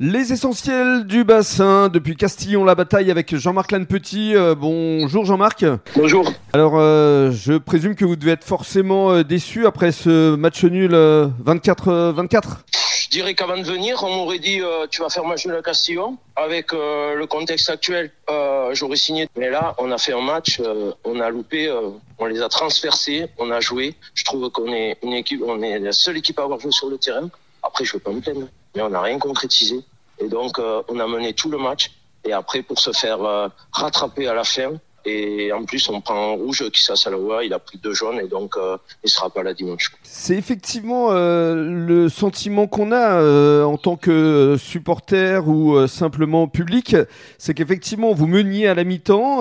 Les essentiels du bassin depuis Castillon la bataille avec Jean-Marc Lannepetit. Euh, bonjour Jean-Marc. Bonjour. Alors euh, je présume que vous devez être forcément euh, déçu après ce match nul 24-24. Je dirais qu'avant de venir, on m'aurait dit tu vas faire match nul à Castillon. Avec le contexte actuel, j'aurais signé. Mais là, on a fait un match, on a loupé, on les a transversés, on a joué. Je trouve qu'on est une équipe, on est la seule équipe à avoir joué sur le terrain. Après, je veux pas me plaindre, mais on n'a rien concrétisé. Et donc, euh, on a mené tout le match. Et après, pour se faire euh, rattraper à la fin, et en plus, on prend un rouge qui Salawa, il a pris deux jaunes et donc euh, il sera pas là dimanche. C'est effectivement le sentiment qu'on a en tant que supporter ou simplement public, c'est qu'effectivement vous meniez à la mi-temps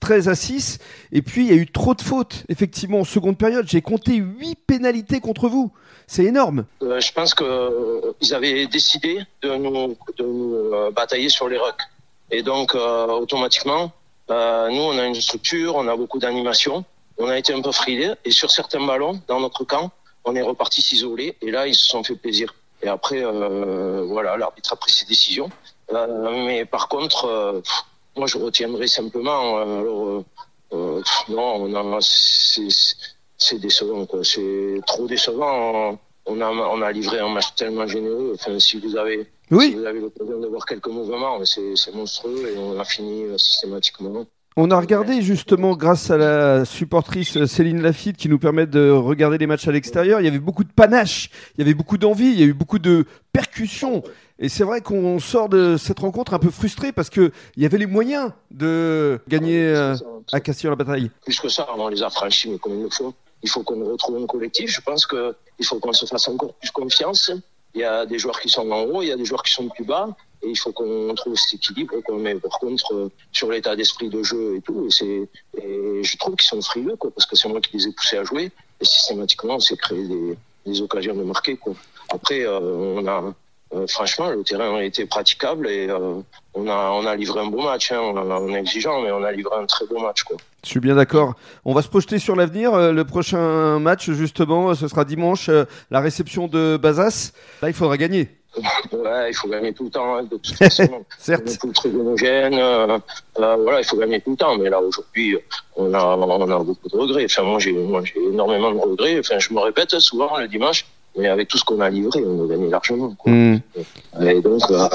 13 à 6 et puis il y a eu trop de fautes. Effectivement, en seconde période, j'ai compté 8 pénalités contre vous. C'est énorme. Euh, je pense qu'ils euh, avaient décidé de nous, de nous euh, batailler sur les rucks. Et donc, automatiquement, nous, on a une structure, on a beaucoup d'animation. On a été un peu frilés. Et sur certains ballons, dans notre camp, on est reparti s'isoler. Et là, ils se sont fait plaisir. Et après, voilà, l'arbitre a pris ses décisions. mais par contre, moi, je retiendrai simplement. alors, non, on a, c'est décevant. C'est trop décevant. On a, on a livré un match tellement généreux. Enfin, si vous avez, oui. si vous avez l'occasion de voir quelques mouvements, c'est monstrueux et on a fini euh, systématiquement. On a regardé justement grâce à la supportrice Céline Lafitte qui nous permet de regarder les matchs à l'extérieur. Il y avait beaucoup de panache, il y avait beaucoup d'envie, il y a eu beaucoup de percussions. Et c'est vrai qu'on sort de cette rencontre un peu frustré parce qu'il y avait les moyens de gagner euh, à Castillon-la-Bataille. Plus que ça, on les a franchis, mais comme il le faut il faut qu'on retrouve un collectif. Je pense qu'il faut qu'on se fasse encore plus confiance. Il y a des joueurs qui sont en haut, il y a des joueurs qui sont plus bas. Et il faut qu'on trouve cet équilibre. Mais par contre, sur l'état d'esprit de jeu et tout, et, et je trouve qu'ils sont frileux, quoi, parce que c'est moi qui les ai poussés à jouer. Et systématiquement, on s'est créé des, occasions de marquer. Quoi. Après, euh, on a, euh, franchement, le terrain a été praticable et euh, on, a, on a livré un beau match. Hein. On, est exigeant, mais on a livré un très beau match. Quoi. Je suis bien d'accord. On va se projeter sur l'avenir. Euh, le prochain match, justement, ce sera dimanche, la réception de Bazas. Là, il faudra gagner. Ouais, il faut gagner tout le temps, hein, de toute façon. Certes. Homogène. voilà, il faut gagner tout le temps. Mais là, aujourd'hui, on a, on a beaucoup de regrets. Enfin, moi, j'ai énormément de regrets. Enfin, je me répète souvent le dimanche mais avec tout ce qu'on a livré, on a gagné largement. Quoi. Hmm. Et donc, euh,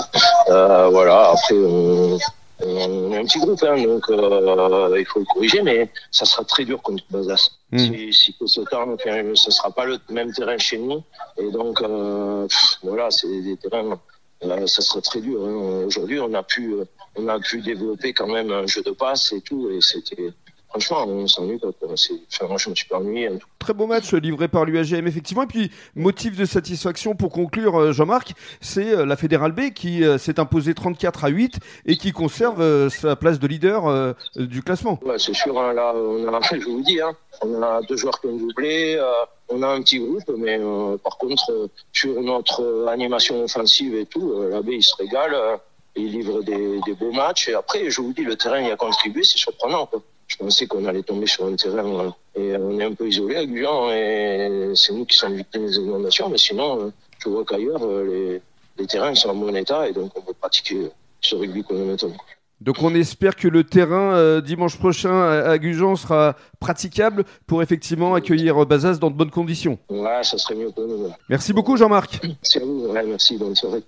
euh, voilà, après, on, on, est un petit groupe, hein, donc euh, il faut le corriger, mais ça sera très dur contre Bazas. Mm. Si, si ce temps, enfin, ça sera pas le même terrain chez nous. Et donc, euh, voilà, c'est des terrains, ça sera très dur. Hein. Aujourd'hui, on a pu, on a pu développer quand même un jeu de passe et tout, et c'était franchement, on s'ennuie pas. Enfin, je me suis pas ennuyé. Très beau match livré par l'UAGM, effectivement. Et puis, motif de satisfaction pour conclure, euh, Jean-Marc, c'est euh, la Fédérale B qui euh, s'est imposée 34 à 8 et qui conserve sa place de leader du classement. Ouais, c'est sûr. Hein, là, on a, je vous dis, hein, on a deux joueurs qui ont doublé. on a un petit groupe, mais par contre, sur notre animation offensive et tout, la B, il se régale. il livre des, des, beaux matchs. Et après, je vous dis, le terrain y a contribué, c'est surprenant. Quoi je pensais qu'on allait tomber sur un terrain et on est un peu isolé à Gujan et c'est nous qui sommes victimes des inondations mais sinon euh, je vois qu'ailleurs euh, les, terrains sont en bon état et donc on peut pratiquer ce rugby qu'on aime maintenant. Donc on espère que le terrain euh, dimanche prochain à, Gujan sera praticable pour effectivement accueillir Bazas dans de bonnes conditions. Ouais, ça serait mieux pour nous. Merci beaucoup Jean-Marc. Merci à vous, merci, bonne soirée.